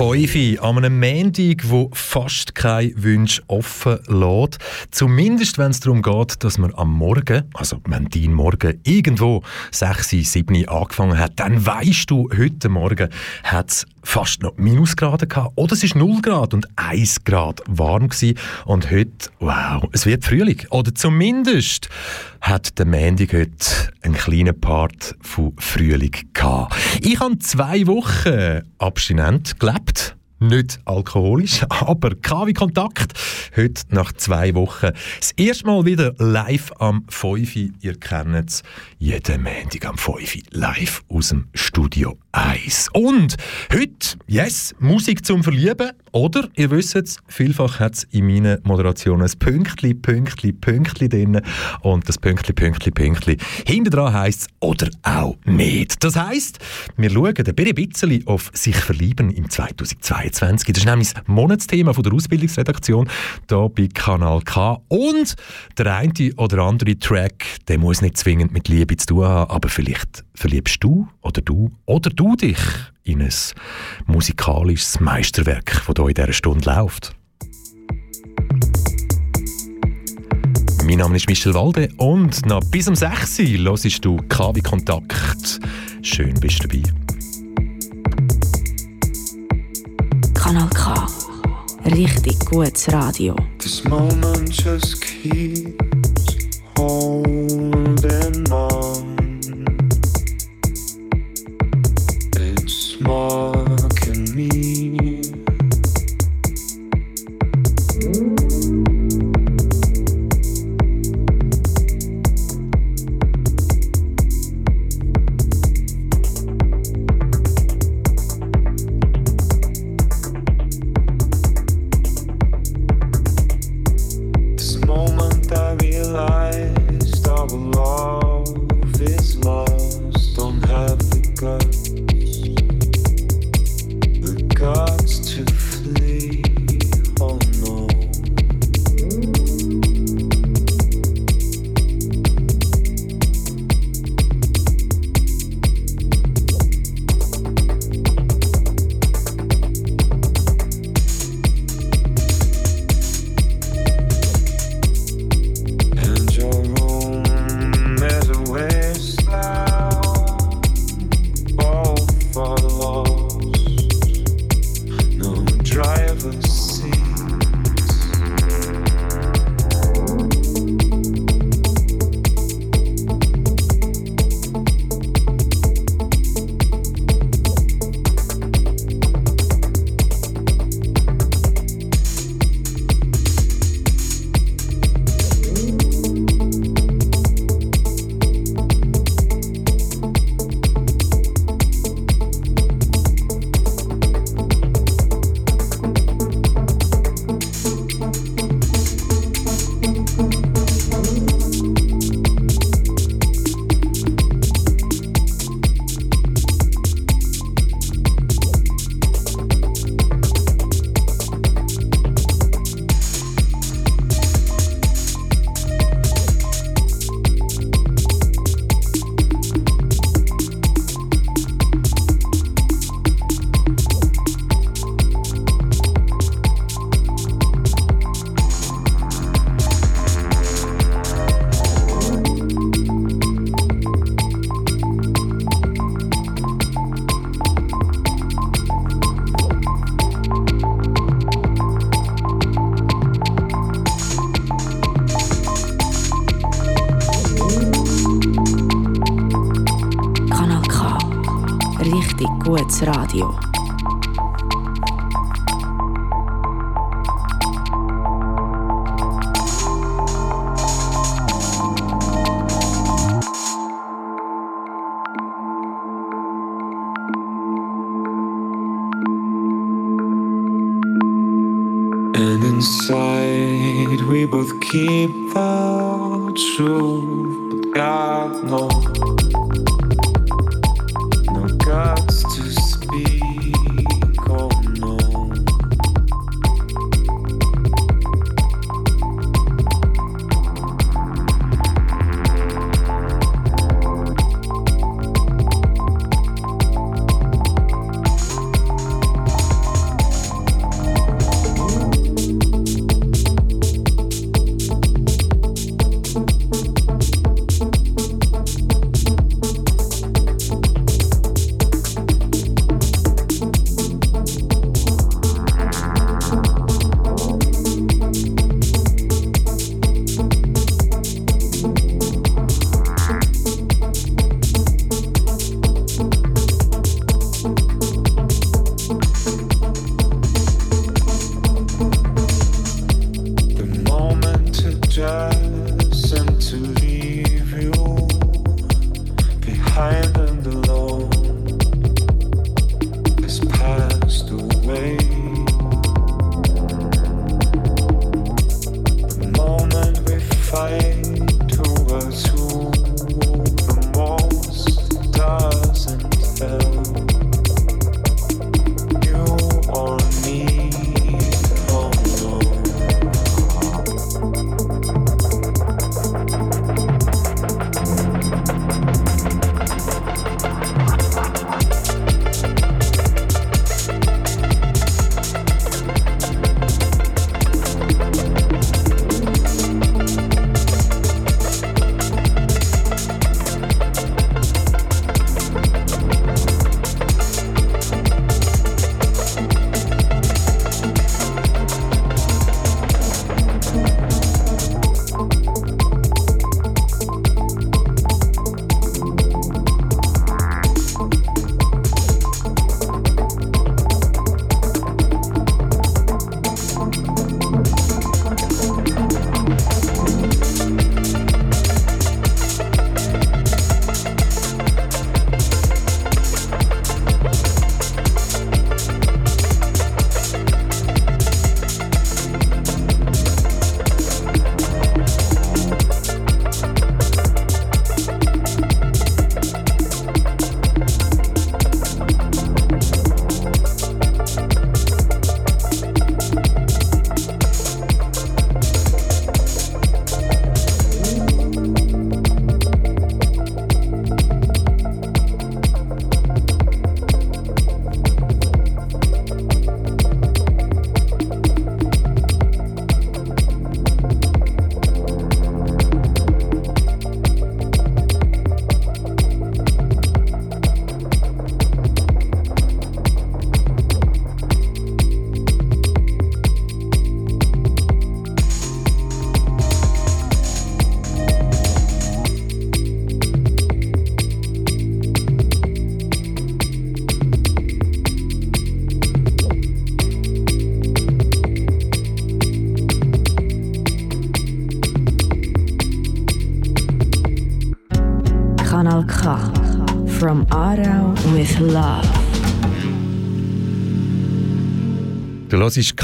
5 an einem Montag, wo fast kein Wunsch offen lässt. Zumindest, wenn es darum geht, dass man am Morgen, also wenn Morgen irgendwo 6, 7 angefangen hat, dann weißt du, heute Morgen hat es fast noch Minusgrade gehabt. Oder es ist 0 Grad und 1 Grad warm gewesen. Und heute, wow, es wird Frühling. Oder zumindest hat der Montag heute einen kleinen Part von Frühling gehabt. Ich habe zwei Wochen abstinent gelebt nicht alkoholisch, aber KW Kontakt. Heute nach zwei Wochen das erste Mal wieder live am 5. Ihr kennt es, jeden Montag am 5. live aus dem Studio 1. Und heute, yes, Musik zum Verlieben. Oder, ihr wisst es, vielfach hat es in meinen Moderationen ein Pünktli, Pünktli, Pünktli drin. Und das Pünktli, Pünktli, Pünktli hinter dran heisst oder auch nicht. Das heisst, wir schauen ein bisschen auf sich verlieben im 2022. 2022. Das ist nämlich das Monatsthema von der Ausbildungsredaktion hier bei Kanal K. Und der eine oder andere Track, der muss nicht zwingend mit Liebe zu tun haben, aber vielleicht verliebst du oder du oder du dich in ein musikalisches Meisterwerk, das hier in dieser Stunde läuft. Mein Name ist Michel Walde und noch bis um 6 Uhr hörst du KW Kontakt. Schön bist du dabei. Kanal K. Richtig gutes Radio. This moment just keeps holding on.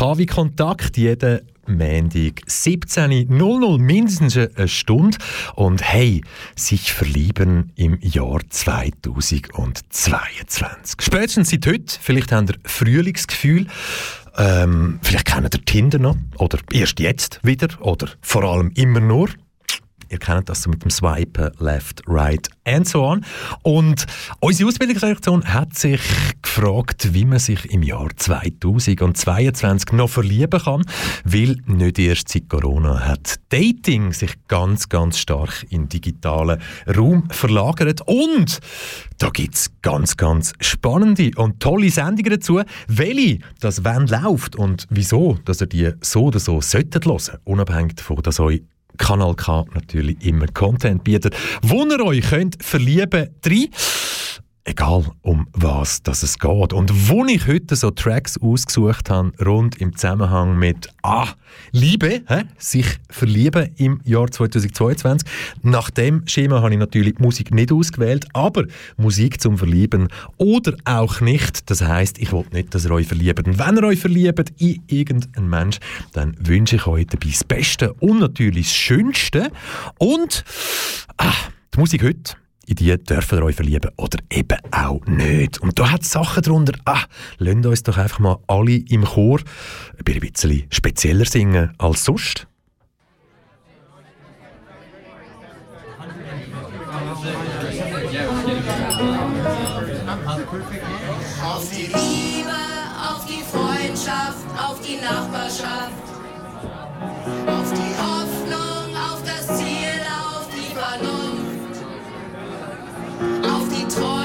KW Kontakt jeden Montag 17.00 mindestens eine Stunde. Und hey, sich verlieben im Jahr 2022. Spätestens seit heute, vielleicht habt ihr Frühlingsgefühl. Ähm, vielleicht kennt ihr Tinder noch. Oder erst jetzt wieder. Oder vor allem immer nur. Ihr kennt das so mit dem Swipen, Left, Right and so on. Und unsere Ausbildungsredaktion hat sich gefragt, wie man sich im Jahr 2022 noch verlieben kann, weil nicht erst seit Corona hat Dating sich ganz, ganz stark in digitalen Raum verlagert. Und da gibt es ganz, ganz spannende und tolle Sendungen dazu, welche das wenn läuft und wieso, dass ihr die so oder so solltet hören, unabhängig davon, dass euch Kanal K natürlich immer Content bietet, wo ihr euch könnt verlieben drin. Egal um was das es geht. Und wo ich heute so Tracks ausgesucht habe, rund im Zusammenhang mit Ah, Liebe, hä? sich verlieben im Jahr 2022. Nach dem Schema habe ich natürlich die Musik nicht ausgewählt, aber Musik zum Verlieben oder auch nicht. Das heißt, ich will nicht, dass ihr euch verliebt. Und wenn ihr euch verliebt in irgendeinen Mensch, dann wünsche ich euch dabei das Beste und natürlich das Schönste. Und ah, die Musik heute in die dürfen ihr euch verlieben oder eben auch nicht. Und da hat es Sachen drunter, ah, lasst uns doch einfach mal alle im Chor ein bisschen spezieller singen als sonst. trop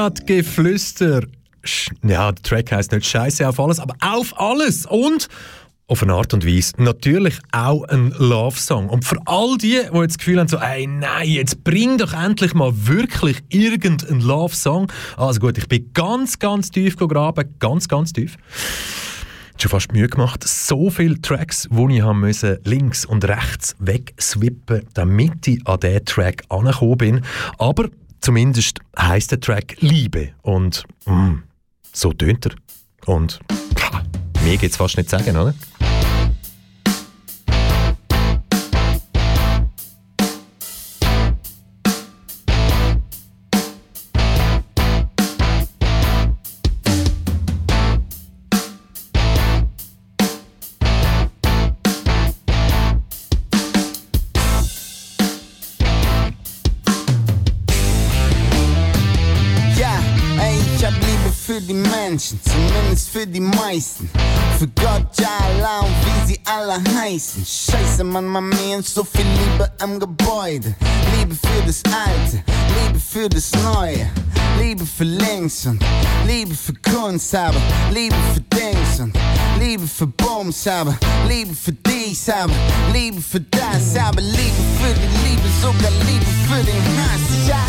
Großstadtgeflüster. Ja, der Track heißt nicht Scheiße auf alles, aber auf alles und auf eine Art und Weise natürlich auch ein Love-Song. Und für all die, die jetzt das Gefühl haben, so, ey, nein, jetzt bring doch endlich mal wirklich irgendeinen Love-Song. Also gut, ich bin ganz, ganz tief gegraben, ganz, ganz tief. Schon fast Mühe gemacht. So viele Tracks, die ich haben müssen, links und rechts wegswippen, damit ich an diesen Track angekommen bin. Aber zumindest heisst der Track Liebe. Und mm, so tönt er. Und pah, mehr geht es fast nicht sagen, oder? Für die meisten. Für Gott, ja Allah und wie sie alle heißen. Scheiße, man, man, mir so viel Liebe im Gebäude. Liebe für das Alte, Liebe für das Neue. Liebe für links und Liebe für Kunst, aber Liebe für Dings und Liebe für Bums, aber Liebe für dies, aber Liebe für das, aber Liebe für die Liebe, sogar Liebe für den Hass. Ja,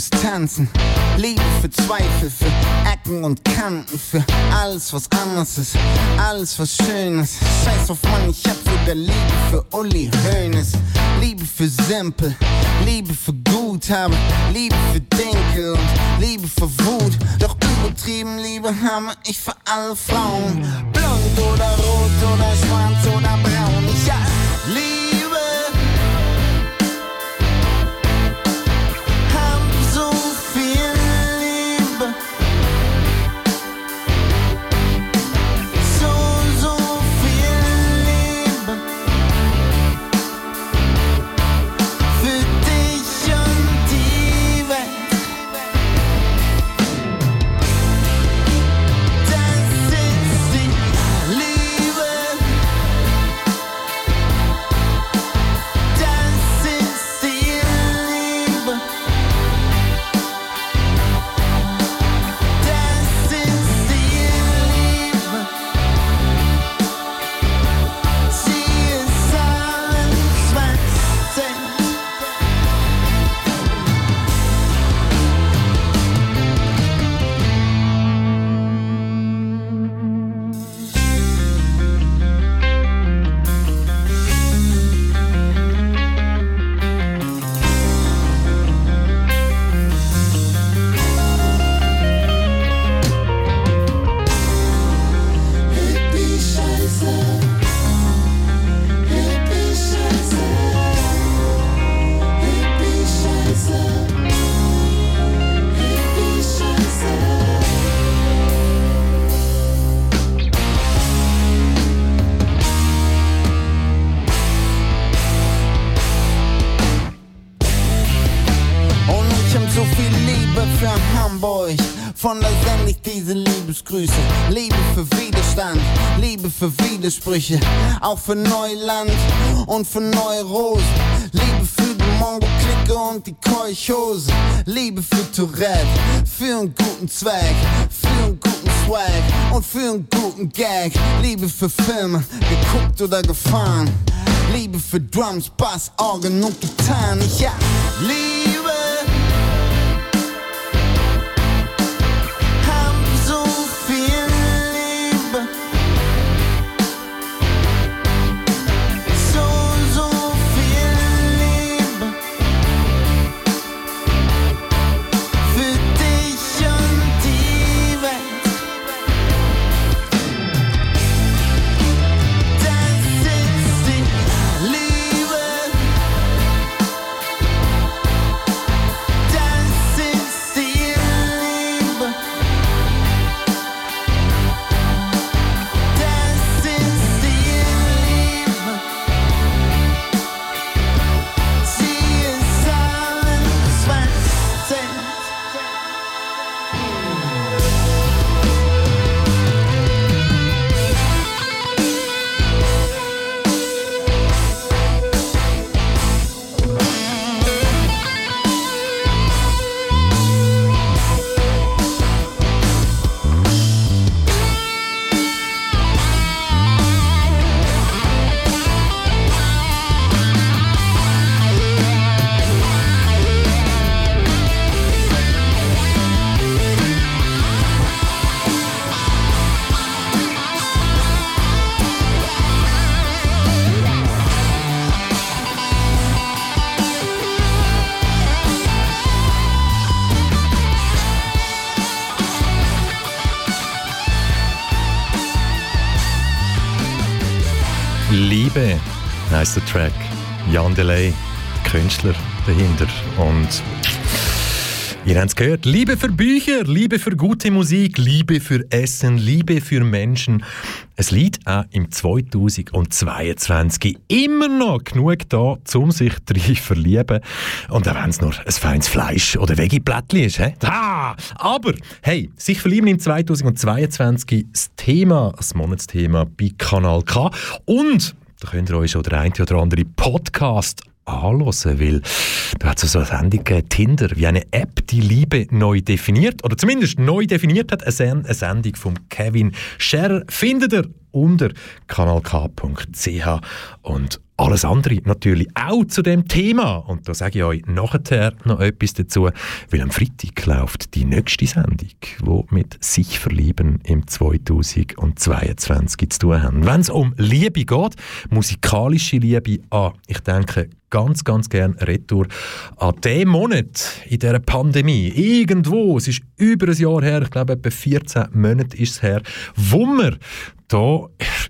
fürs Liebe für Zweifel, für Ecken und Kanten, für alles, was anders ist, alles, was schön ist. Scheiß auf Mann, ich hab sogar Liebe für Uli Hoeneß, Liebe für Simpel, Liebe für Guthaben, Liebe für Denke und Liebe für Wut. Doch übertrieben Liebe habe ich für alle Frauen, blond oder rot oder schwarz oder braun. Hamburg. Von da sende ich diese Liebesgrüße. Liebe für Widerstand, Liebe für Widersprüche. Auch für Neuland und für neue Rosen. Liebe für die Mongo-Clique und die Keuchhose. Liebe für Tourette, für einen guten Zweck. Für einen guten Swag und für einen guten Gag. Liebe für Filme, geguckt oder gefahren. Liebe für Drums, Bass, Orgel und Gitarren. Ja, Liebe. Heißt der Track. Jan Delay, Künstler dahinter. Und Ihr habt es gehört. Liebe für Bücher, Liebe für gute Musik, Liebe für Essen, Liebe für Menschen. Es liegt auch im 2022 immer noch genug da, um sich drin verlieben. Und auch wenn es nur ein feines Fleisch oder Veggie-Plättchen ist. He? Ah, aber, hey, sich verlieben im 2022, das Thema, das Monatsthema bei Kanal K. Und da könnt ihr euch schon der eine oder andere Podcast anhören, weil da hat es so eine Sendung gegeben, Tinder, wie eine App die Liebe neu definiert, oder zumindest neu definiert hat, eine Sendung von Kevin Scherer, findet ihr unter kanalk.ch und alles andere natürlich auch zu dem Thema. Und da sage ich euch nachher noch etwas dazu, weil am Freitag läuft die nächste Sendung, die mit sich verlieben im 2022 zu tun haben. Wenn es um Liebe geht, musikalische Liebe an, ich denke, ganz, ganz gern Retour an dem Monat in dieser Pandemie. Irgendwo, es ist über ein Jahr her, ich glaube etwa 14 Monate ist es her, wo wir da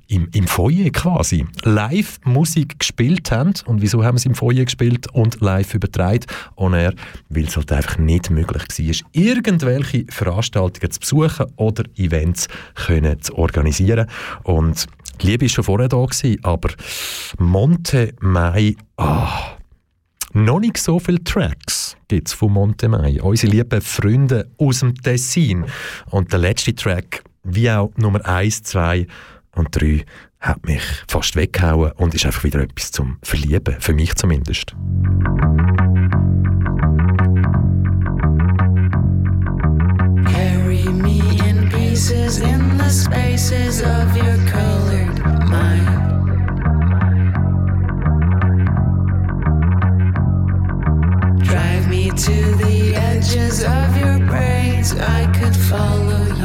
im, im Foyer quasi live Musik gespielt haben. Und wieso haben es im Foyer gespielt und live übertragen? Und er, weil es halt einfach nicht möglich war, irgendwelche Veranstaltungen zu besuchen oder Events können zu organisieren. Und die Liebe war schon vorher da, gewesen, aber Monte Mai, ah, noch nicht so viele Tracks gibt es von Monte Mai. Unsere lieben Freunde aus dem Tessin. Und der letzte Track, wie auch Nummer 1, 2 und 3, hat mich fast weggehauen und ist einfach wieder etwas zum Verlieben, für mich zumindest. Carry me in pieces in the spaces of your colored mind. Drive me to the edges of your brains. I could follow you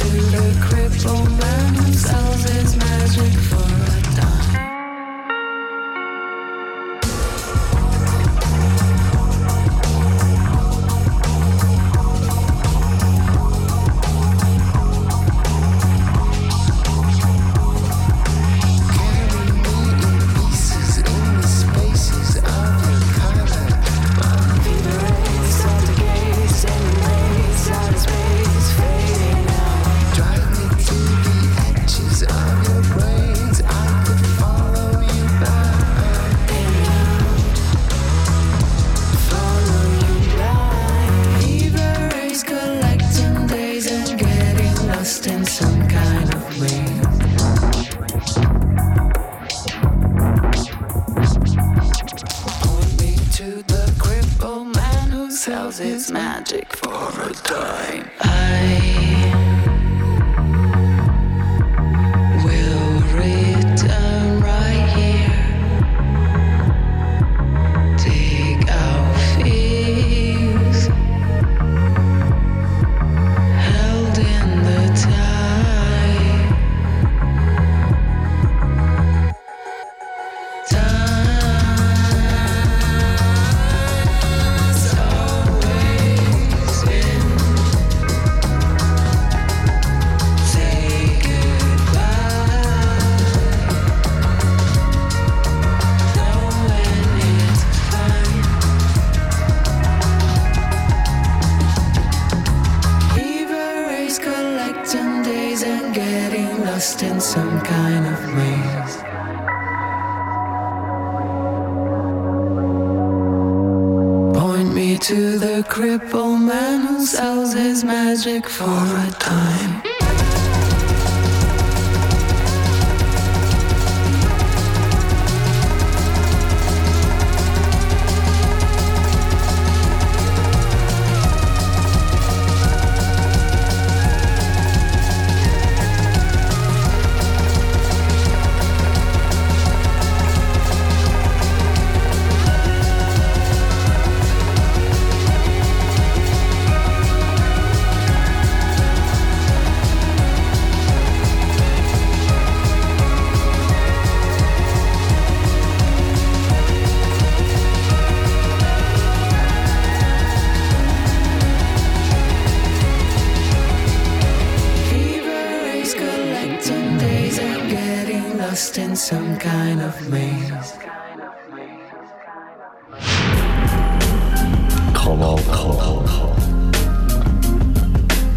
to the crippled man who because it's magic for a time. Kanal K.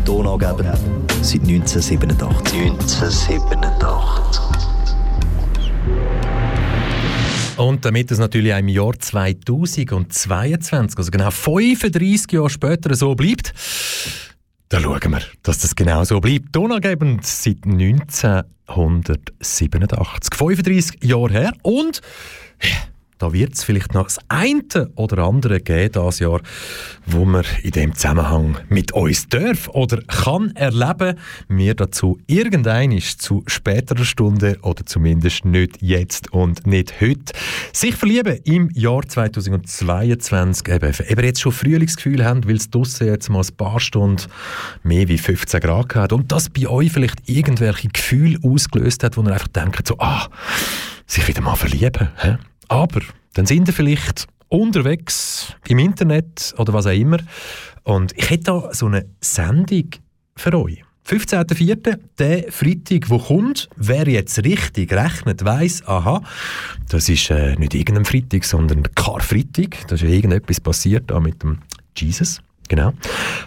Donaugeber seit 1987. 1987. Und damit es natürlich auch im Jahr 2022, also genau 35 Jahre später so bleibt, da schauen wir, dass das genau so bleibt. Tonangebend seit 1987. 35 Jahre her und ja, da wird es vielleicht noch das eine oder andere geben dieses Jahr, wo man in dem Zusammenhang mit uns darf oder kann erleben. Wir dazu irgendein zu späterer Stunde oder zumindest nicht jetzt und nicht heute. Sich verlieben im Jahr 2022, eben, eben jetzt schon Frühlingsgefühl haben, weil es draussen jetzt mal ein paar Stunden mehr wie 15 Grad hat und das bei euch vielleicht irgendwelche Gefühle ausgelöst hat, wo ihr einfach denkt, so, ah, sich wieder mal verlieben. Hä? Aber dann sind ihr vielleicht unterwegs im Internet oder was auch immer. Und ich hätte da so eine Sendung für euch. 15.04., der Freitag, wo kommt, wer jetzt richtig rechnet, weiss, aha, das ist äh, nicht irgendein Freitag, sondern Karfreitag. Da ist ja irgendetwas passiert da mit dem Jesus. Genau.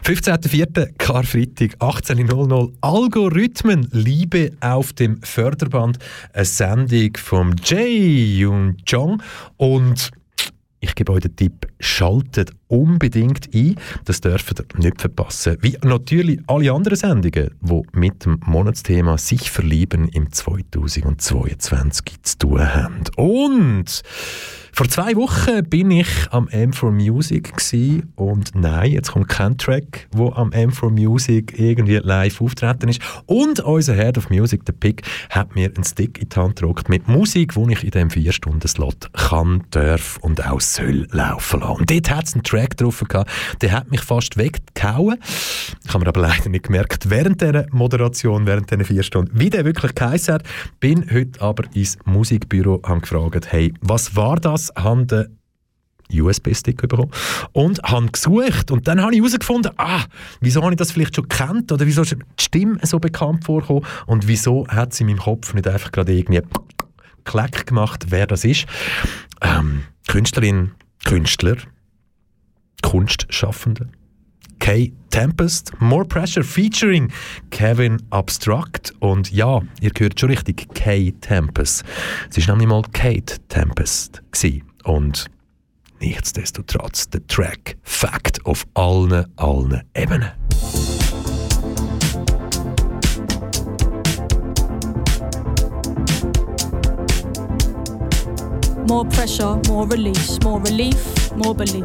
15.04. Karfreitag, 18.00 Algorithmen, Liebe auf dem Förderband. Eine Sendung vom Jay und Jong. Und ich gebe euch den Tipp, schaltet unbedingt ein. Das dürft ihr nicht verpassen. Wie natürlich alle anderen Sendungen, die mit dem Monatsthema «Sich verlieben» im 2022 zu tun haben. Und vor zwei Wochen bin ich am M4 Music und nein, jetzt kommt kein Track, wo am M4 Music irgendwie live auftreten ist. Und unser Head of Music, der Pick, hat mir einen Stick in die Hand gedruckt mit Musik, die ich in diesem 4-Stunden-Slot kann, darf und auch soll laufen lassen. Und dort hat es drauf gehabt, der hat mich fast weggehauen. Ich habe mir aber leider nicht gemerkt, während dieser Moderation, während dieser vier Stunden, wie der wirklich geheißen hat. Bin heute aber ins Musikbüro, gefragt, hey, was war das? Haben USB-Stick bekommen und habe gesucht und dann habe ich herausgefunden, ah, wieso habe ich das vielleicht schon gekannt oder wieso ist die Stimme so bekannt vorgekommen und wieso hat sie in meinem Kopf nicht einfach gerade irgendwie Klack gemacht, wer das ist. Ähm, Künstlerin, Künstler, Kunstschaffende. Kay Tempest, More Pressure featuring Kevin Abstract. Und ja, ihr hört schon richtig, Kay Tempest. Es war nämlich mal Kate Tempest. Gewesen. Und nichtsdestotrotz der Track Fact auf allen, allen Ebenen. More pressure, more release, more relief, more belief.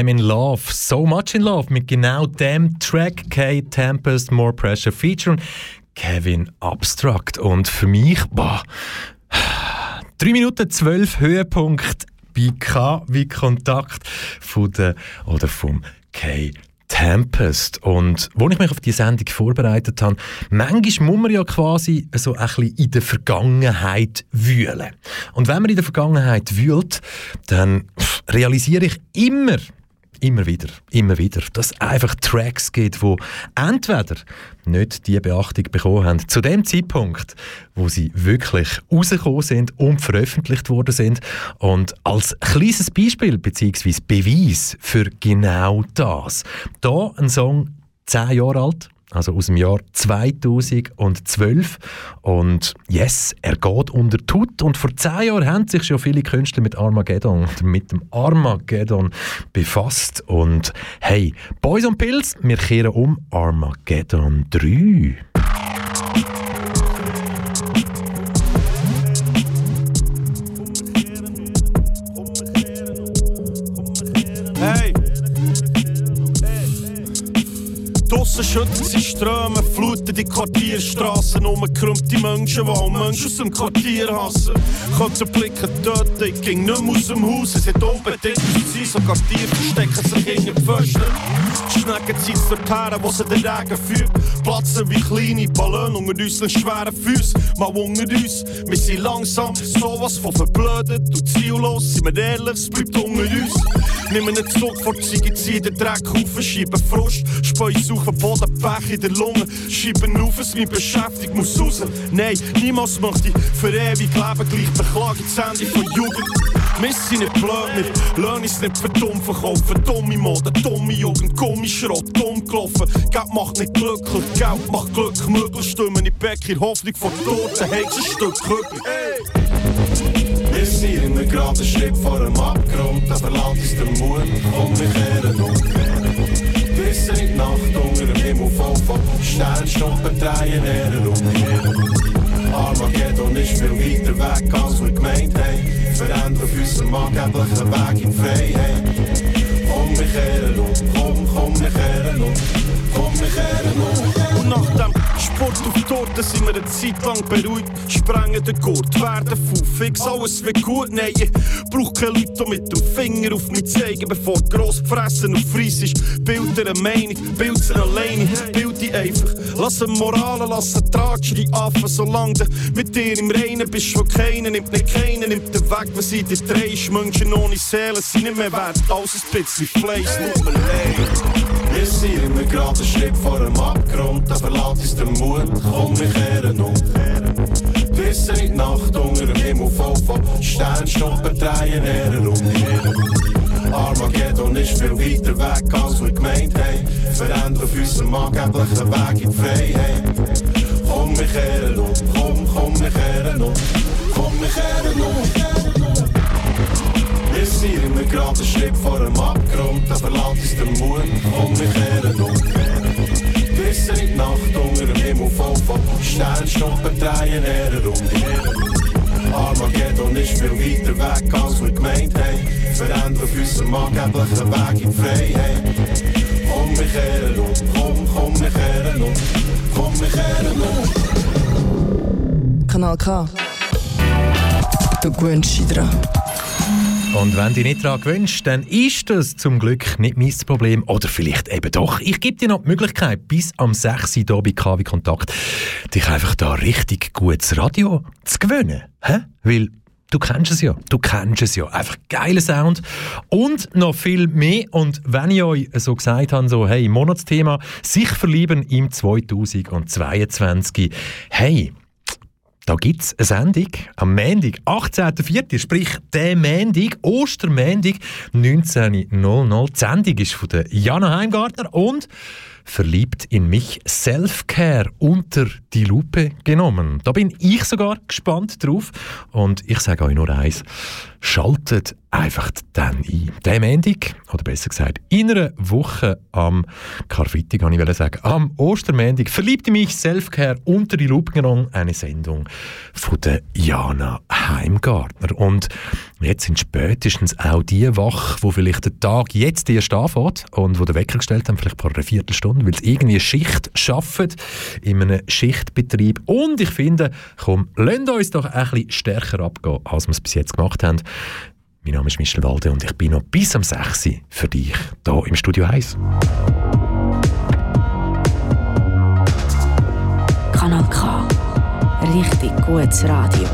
I'm in love, so much in love mit genau dem Track K Tempest More Pressure featuring Kevin Abstract und für mich, boah, 3 Minuten 12 Höhepunkt bei K wie Kontakt von der oder vom K Tempest. Und wo ich mich auf die Sendung vorbereitet habe, manchmal muss man ja quasi so ein bisschen in der Vergangenheit wühlen. Und wenn man in der Vergangenheit wühlt, dann realisiere ich immer, immer wieder, immer wieder, dass es einfach Tracks gibt, wo entweder nicht die Beachtung bekommen haben zu dem Zeitpunkt, wo sie wirklich rausgekommen sind und veröffentlicht worden sind. Und als kleines Beispiel bzw. Beweis für genau das, da ein Song 10 Jahre alt, also aus dem Jahr 2012. Und yes, er geht unter Tut. Und vor zehn Jahren haben sich schon viele Künstler mit Armageddon, oder mit dem Armageddon befasst. Und hey, Boys und Pills, wir kehren um Armageddon 3. Hey! Draussen schütten sie Ströme, fluten die Quartierstraßen, umgekrümmte Menschen, die auch Menschen aus dem Quartier hassen. Könnten Blicken töten, ich ging nicht mehr aus dem Haus, es hat unbedingt sein, sogar Tiere verstecken sich hinter die Pfosten. Die Schnecken ziehen es dorthin, wo sie den Regen führt, platzen wie kleine Ballone unter unseren schweren Füßen, mal unter uns. Wir sind langsam sowas von verblödet und ziellos, sind wir ehrlich, es bleibt unter uns. Nehmen einen Zug vor die Ziege, ziehen den Dreck auf, schieben Frust, speuen auf den Boden, Pech in der Lunge, schieben auf, es mich beschäftigt, muss raus. Nein, niemals möchte ich für ewig leben, gleich beklagen das Ende von Jugend. Wir sind nicht blöd, wir lernen es nicht für dumm verkaufen, dumme Mode, dumme Jugend, Gummischrott, dumm gelaufen. Geld macht nicht glücklich, Geld macht Glück möglich, stimmen in Beck in Hoffnung von Toten, hey, ein Stück Kübel. Wir sind immer gerade einen Schritt vor dem Abgrund, da verlangt uns der Mut, komm, wir kehren um. Sternstunden drehen Ehren um. Armageddon ist viel weiter weg, als wir gemeint haben. Verändern auf unserem angeblichen Weg in Freiheit. Komm, wir kehren um, komm, komm, wir kehren um. Komm, wir kehren um. Sport auf Torte sind wir eine Zeit lang beruhigt. Sprengen den Gurt, werden faul, fix, alles wird gut. Nein, ich brauch keine Leute, mit dem Finger auf mich zeigen, bevor gross fressen und fries ist. Bild dir eine Meinung, bild sie alleine, bild die einfach. Lass eine Morale, lass eine Tratsch, die Affen, solange du mit dir im Reinen bist, wo keiner nimmt nicht keiner, nimmt den weg, was sie dir drehst. Menschen ohne Seele sind nicht mehr wert, als ein bisschen Fleisch, tut mir leid. Sind immer gerade einen Schritt vor dem Abgrund, da verlässt uns der Mut, komm, wir kehren um. Wissen in die Nacht unter dem Himmel voll von Sternstunden drehen Ehren um. Armageddon ist viel weiter weg, als wir gemeint haben. Verändern auf unserem angeblichen Weg in die Freiheit. Komm, wir kehren um, komm, komm, wir kehren um. Komm, wir kehren um. Wir sind immer gerade einen Schritt vor dem Abgrund, Ist viel weiter weg, als wir gemeint haben. Verändern auf unserem angeblichen Weg in die Freiheit. wir kehren um, komm, komm, wir kehren um, komm, wir kehren um. Kanal K. Du gewöhnst dich dran. Und wenn du dich nicht daran gewöhnst, dann ist das zum Glück nicht mein Problem. Oder vielleicht eben doch. Ich gebe dir noch die Möglichkeit, bis am 6. Uhr hier bei KW Kontakt, dich einfach da richtig gutes Radio zu gewöhnen. Hä? Weil Du kennst es ja. Du kennst es ja. Einfach geiler Sound. Und noch viel mehr. Und wenn ich euch so gesagt habe, so, hey, Monatsthema, sich verlieben im 2022. Hey, da gibt es eine Sendung am Montag, 18.04., sprich der Montag, Ostermontag, 19.00. Die Sendung ist von der Jana Heimgartner und verliebt in mich Self-Care unter die Lupe genommen. Da bin ich sogar gespannt drauf und ich sage euch nur eins, schaltet einfach dann ein. Der Montag, oder besser gesagt, in einer Woche am Karfreitag, kann ich sagen, am Ostermontag, verliebt in mich Self-Care unter die Lupe genommen, eine Sendung von der Jana Heimgartner. Und jetzt sind spätestens auch die wach, wo vielleicht der Tag jetzt erst anfängt und wo der Wecker gestellt haben, vielleicht vor einer Viertelstunde, weil sie irgendwie Schicht schaffen in einem Schichtbetrieb. Und ich finde, komm, lasst uns doch ein bisschen stärker abgehen, als wir es bis jetzt gemacht haben. Mein Name ist Michel Walde und ich bin noch bis am 6. Uhr für dich hier im Studio 1. Kanal K. Richtig gutes Radio.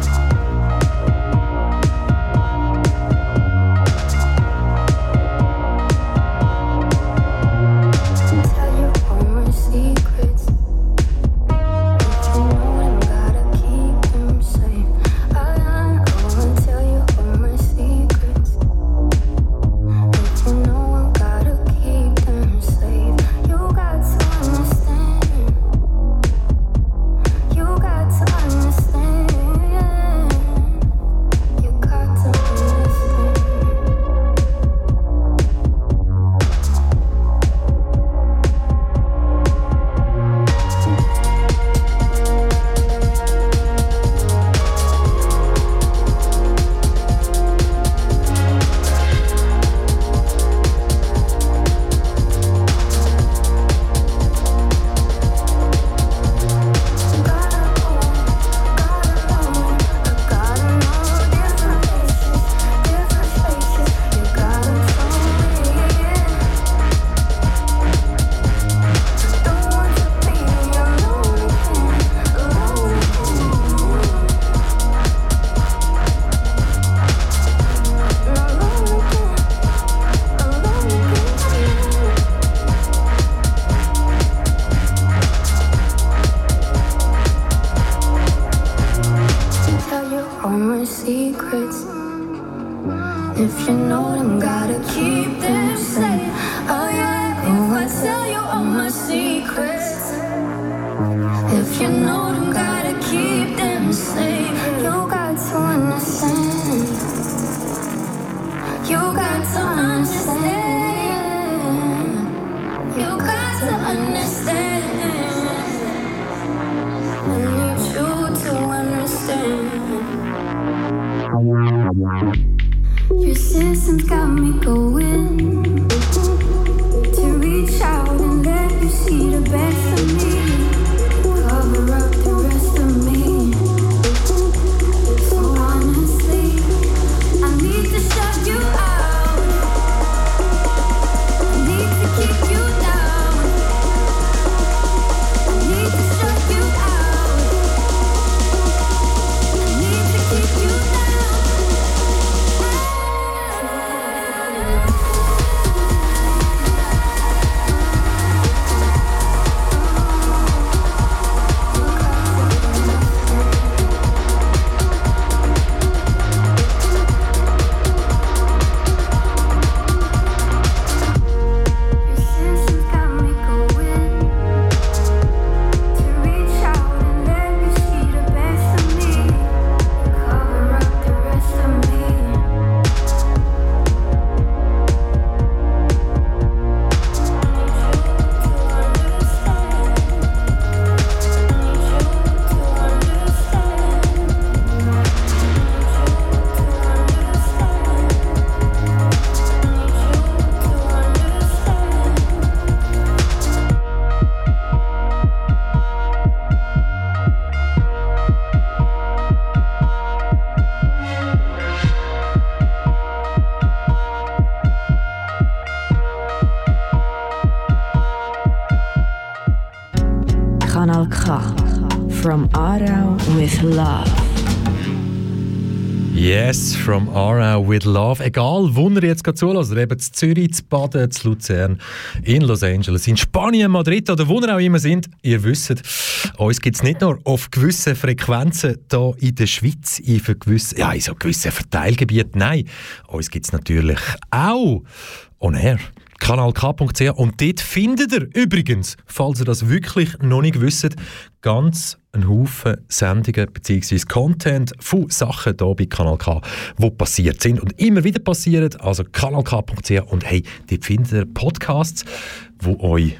K. From Aarau with Love. Yes, from Aarau with Love. Egal, wo ihr jetzt gerade zulässt, eben zu Zürich, zu Baden, zu Luzern, in Los Angeles, in Spanien, Madrid oder wo ihr auch immer sind, ihr wisst, uns gibt es nicht nur auf gewissen Frequenzen hier in der Schweiz, in gewissen, ja, in so gewissen Verteilgebieten, nein, uns gibt es natürlich auch on air kanalk.ch und dort findet ihr übrigens, falls ihr das wirklich noch nicht wisst, ganz einen Haufen Sendungen bzw. Content von Sachen hier bei Kanal K, die passiert sind und immer wieder passieren. Also kanalk.ch und hey, dort findet ihr Podcasts, die euch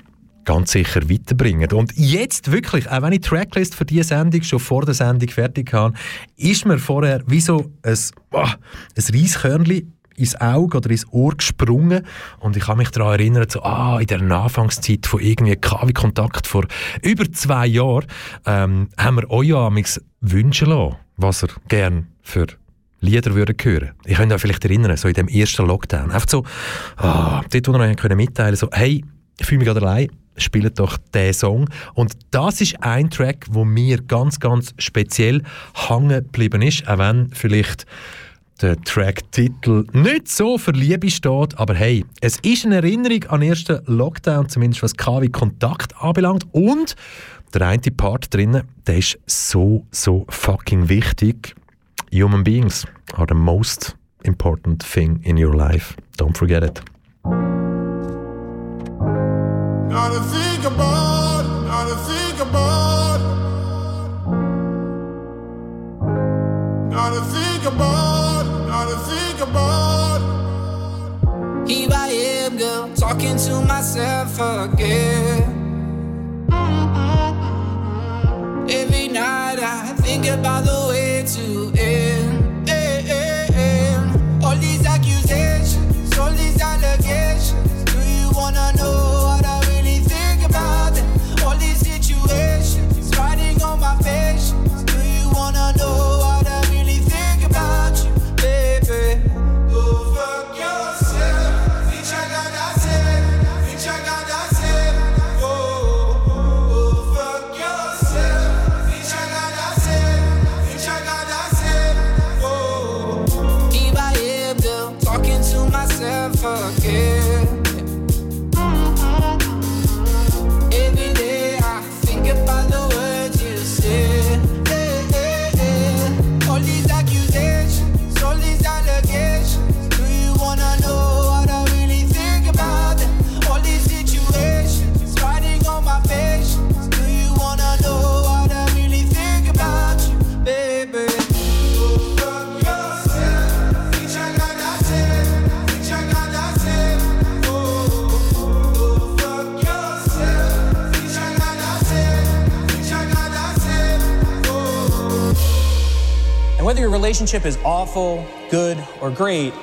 ganz sicher weiterbringen. Und jetzt wirklich, auch wenn ich die Tracklist für diese Sendung schon vor der Sendung fertig habe, ist mir vorher wie so ein, oh, ein Reiskörnchen ins Auge oder ins Ohr gesprungen und ich kann mich daran erinnern, so, ah, in der Anfangszeit von irgendwie KW-Kontakt vor über zwei Jahren ähm, haben wir euch ja wünschen lassen, was ihr gerne für Lieder würden hören. Ich könnte euch vielleicht erinnern, so in dem ersten Lockdown, einfach so, ah, dort, wo wir euch mitteilen so, hey, ich fühle mich gerade allein, spielt doch den Song. Und das ist ein Track, wo mir ganz, ganz speziell hängen geblieben ist, auch wenn vielleicht der Tracktitel nicht so für Liebe steht, aber hey, es ist eine Erinnerung an den ersten Lockdown, zumindest was KW Kontakt anbelangt und der eine Part drinnen, der ist so, so fucking wichtig. Human beings are the most important thing in your life. Don't forget it. Gotta think about, gotta think about, gotta think about, gotta think about. Here I am, girl, talking to myself again. Every night I think about relationship is awful, good, or great,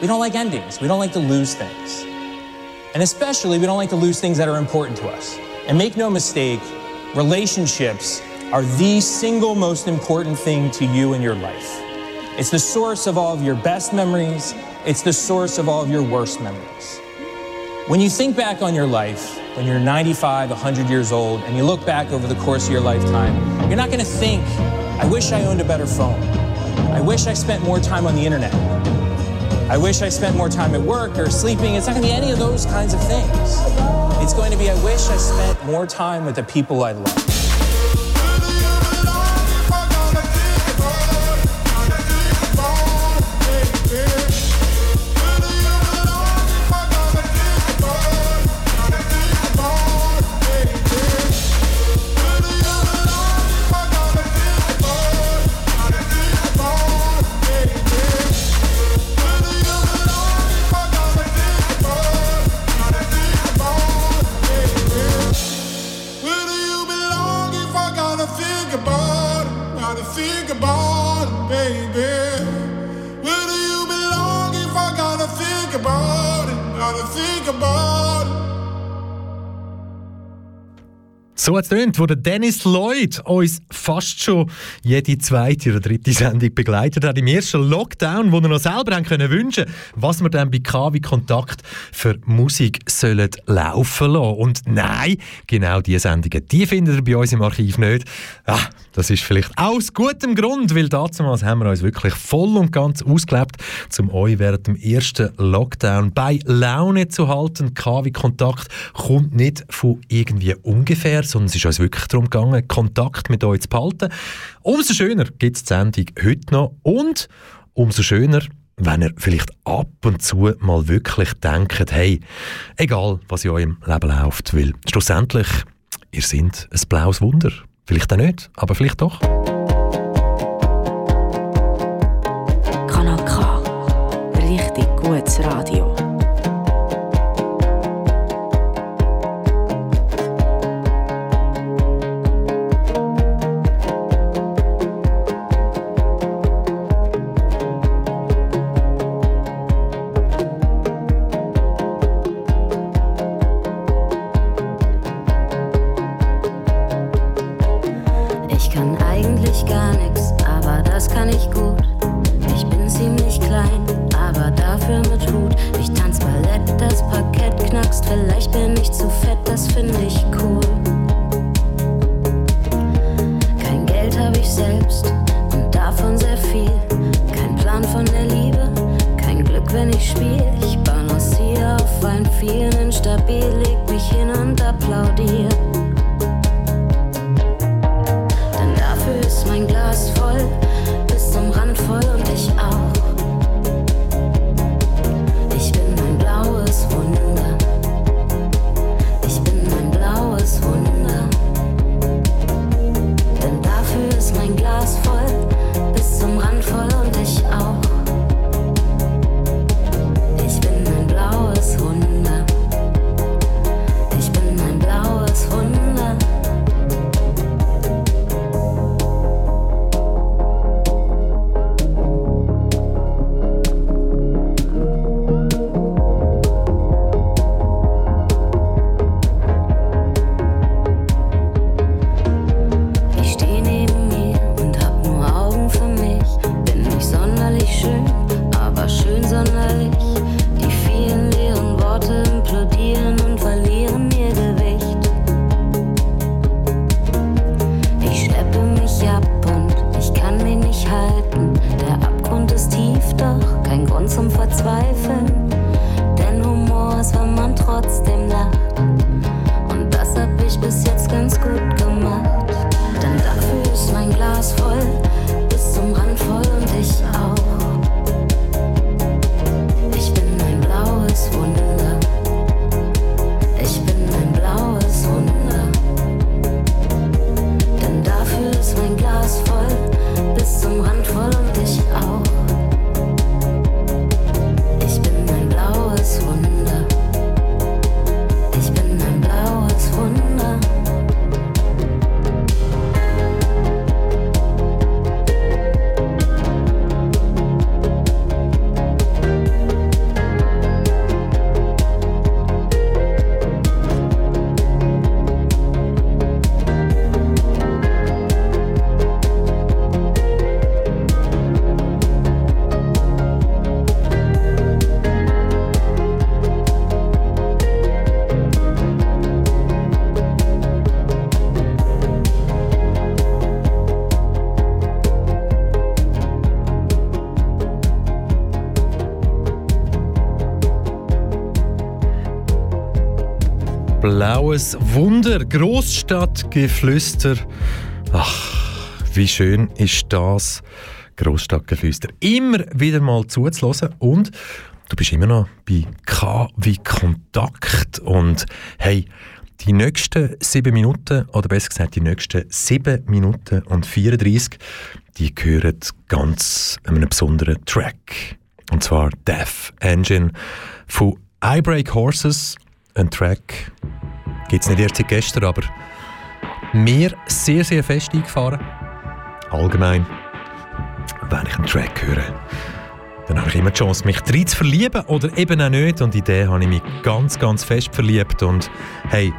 we don't like endings. We don't like to lose things. And especially, we don't like to lose things that are important to us. And make no mistake, relationships are the single most important thing to you in your life. It's the source of all of your best memories, it's the source of all of your worst memories. When you think back on your life, when you're 95, 100 years old, and you look back over the course of your lifetime, you're not going to think, I wish I owned a better phone. I wish I spent more time on the internet. I wish I spent more time at work or sleeping. It's not going to be any of those kinds of things. It's going to be, I wish I spent more time with the people I love. So hat wo der Dennis Lloyd uns fast schon jede zweite oder dritte Sendung begleitet hat. Im ersten Lockdown, wo wir noch selber haben können wünschen, was wir dann bei KW Kontakt für Musik sollen laufen lassen. Und nein, genau diese Sendungen, die findet ihr bei uns im Archiv nicht. Ah, das ist vielleicht aus gutem Grund, weil damals haben wir uns wirklich voll und ganz ausgelebt, um euch während dem ersten Lockdown bei Laune zu halten. KW Kontakt kommt nicht von irgendwie ungefähr, sondern es ist uns wirklich darum gegangen, Kontakt mit euch zu behalten. Umso schöner gibt es die Sendung heute noch und umso schöner, wenn ihr vielleicht ab und zu mal wirklich denkt, hey, egal was in eurem Leben läuft, weil schlussendlich, ihr seid ein blaues Wunder. Vielleicht auch nicht, aber vielleicht doch. Kanal K. Richtig gutes Radio. Zum Verzweifeln. Denn Humor ist, wenn man trotzdem Blaues Wunder, Großstadtgeflüster. Ach, wie schön ist das, Großstadtgeflüster. Immer wieder mal zuzulassen und du bist immer noch bei K wie Kontakt und hey, die nächsten sieben Minuten, oder besser gesagt die nächsten sieben Minuten und 34, die gehören ganz einem besonderen Track. Und zwar Death Engine von I Break Horses. Ein Track Gibt es nicht erst seit gestern, aber mir sehr, sehr fest eingefahren. Allgemein, wenn ich einen Track höre, dann habe ich immer die Chance, mich drin zu verlieben oder eben auch nicht. Und in den habe ich mich ganz, ganz fest verliebt. Und hey,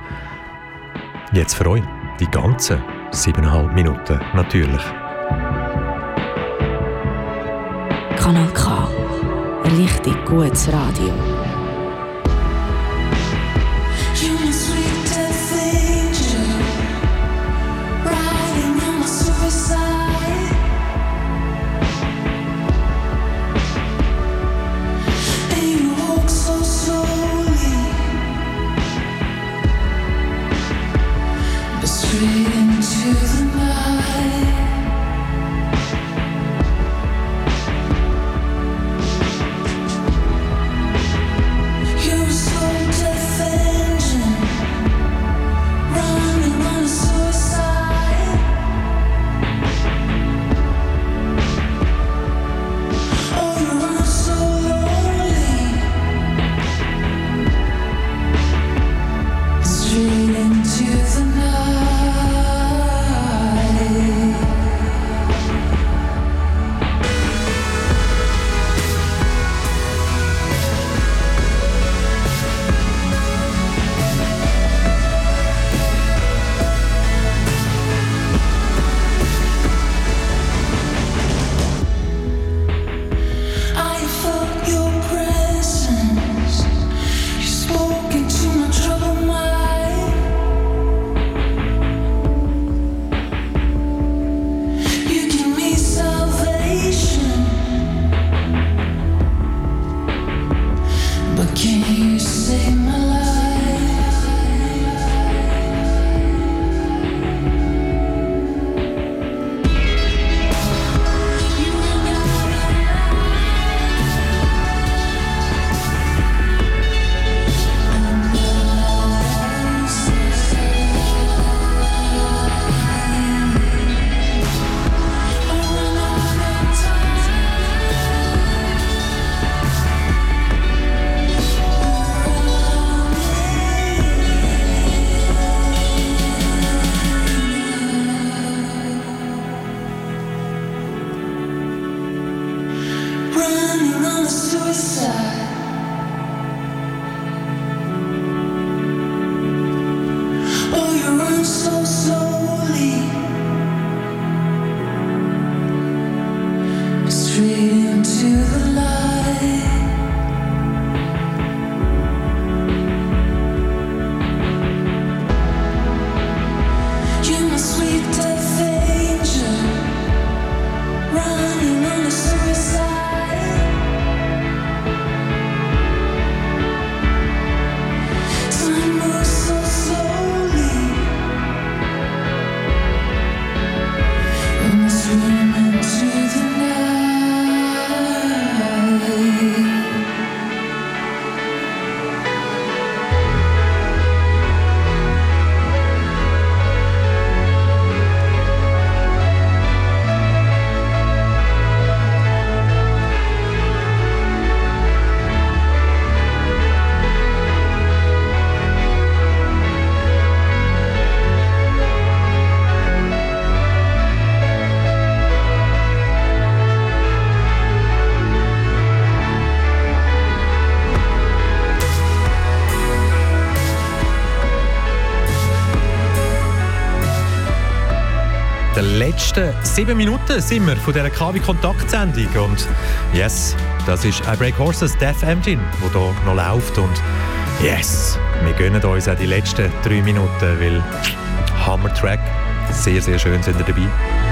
jetzt für euch die ganzen siebeneinhalb Minuten natürlich. Kanal K. Richtig gutes Radio. letzten sieben Minuten sind wir von dieser KW-Kontaktsendung. Und yes, das ist ein Break Horses Death Engine, wo hier noch läuft. Und yes, wir gönnen uns auch die letzten drei Minuten, weil Hammer Track, sehr, sehr schön sind wir dabei.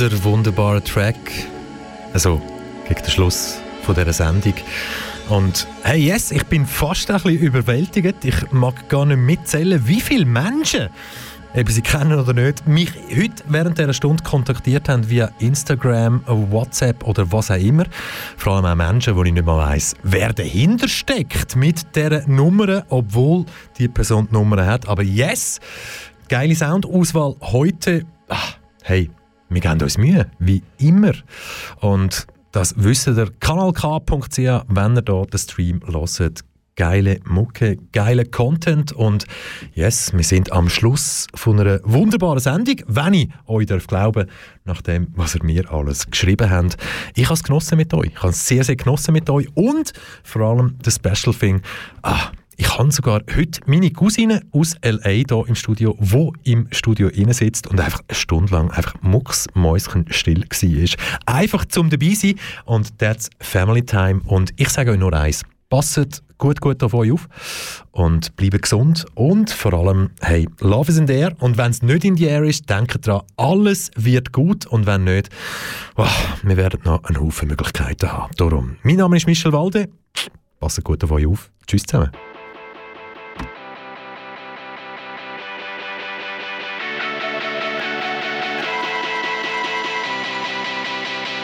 Wunder, wunderbarer Track. Also, gegen den Schluss von dieser Sendung. Und hey, yes, ich bin fast ein bisschen überwältigt. Ich mag gar nicht mitzählen, wie viele Menschen, ob sie kennen oder nicht, mich heute während dieser Stunde kontaktiert haben via Instagram, WhatsApp oder was auch immer. Vor allem auch Menschen, wo ich nicht mal weiss, wer dahinter steckt mit dieser Nummer, obwohl die Person die Nummer hat. Aber yes, geile Soundauswahl heute. Ah, hey, wir geben uns Mühe, wie immer. Und das wisst ihr kanalk.ch, wenn ihr hier den Stream hört. Geile Mucke, geile Content und yes, wir sind am Schluss von einer wunderbaren Sendung, wenn ich euch darf glauben, nach dem, was ihr mir alles geschrieben habt. Ich habe es genossen mit euch, ich habe es sehr, sehr genossen mit euch und vor allem das Special Thing, ah, ich habe sogar heute meine Cousine aus L.A. hier im Studio, wo im Studio innen sitzt und einfach eine Stunde lang einfach mucksmäuschen still war. Einfach zum dabei sein und that's Family Time. Und ich sage euch nur eins, passet gut, gut auf euch auf und bleibt gesund und vor allem, hey, Love is in the air und wenn es nicht in the air ist, denkt dran, alles wird gut und wenn nicht, oh, wir werden noch einen Haufen Möglichkeiten haben. Darum, mein Name ist Michel Walde, passet gut auf euch auf. Tschüss zusammen.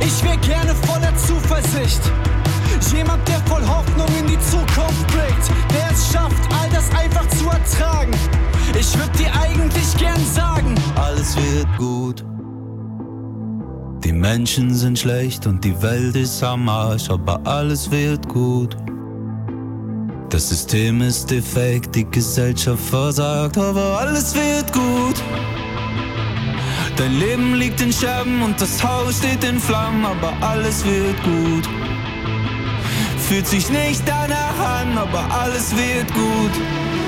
Ich wär gerne voller Zuversicht. Jemand, der voll Hoffnung in die Zukunft blickt, der es schafft, all das einfach zu ertragen. Ich würd dir eigentlich gern sagen, alles wird gut. Die Menschen sind schlecht und die Welt ist am Arsch, aber alles wird gut. Das System ist defekt, die Gesellschaft versagt, aber alles wird gut. Dein Leben liegt in Scherben und das Haus steht in Flammen, aber alles wird gut. Fühlt sich nicht danach an, aber alles wird gut.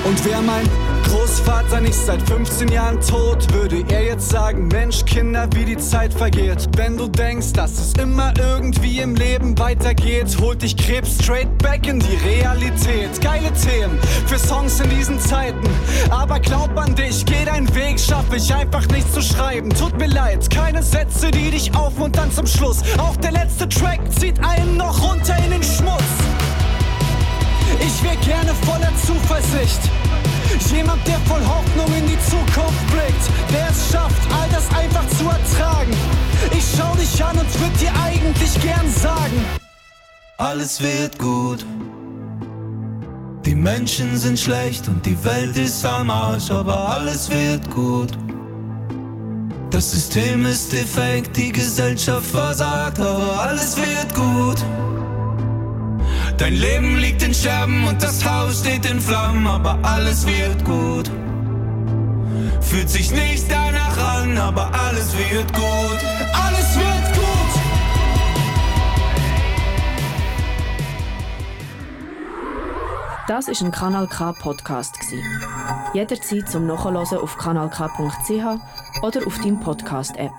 Und wer mein Großvater nicht seit 15 Jahren tot, würde er jetzt sagen, Mensch, Kinder, wie die Zeit vergeht. Wenn du denkst, dass es immer irgendwie im Leben weitergeht, holt dich Krebs straight back in die Realität. Geile Themen für Songs in diesen Zeiten. Aber glaub an dich, geh deinen Weg, schaff ich einfach nicht zu schreiben. Tut mir leid, keine Sätze, die dich aufmuntern zum Schluss. Auch der letzte Track zieht einen noch runter in den Schmutz. Ich wär gerne voller Zuversicht. Jemand, der voll Hoffnung in die Zukunft blickt, der es schafft, all das einfach zu ertragen. Ich schau dich an und würd dir eigentlich gern sagen, Alles wird gut. Die Menschen sind schlecht und die Welt ist am Arsch, aber alles wird gut. Das System ist defekt, die Gesellschaft versagt, aber alles wird gut. Dein Leben liegt in Scherben und das Haus steht in Flammen, aber alles wird gut. Fühlt sich nicht danach an, aber alles wird gut. Alles wird gut. Das ist ein Kanal K Podcast Jederzeit zum Nachhören auf kanalk.ch oder auf deinem Podcast App.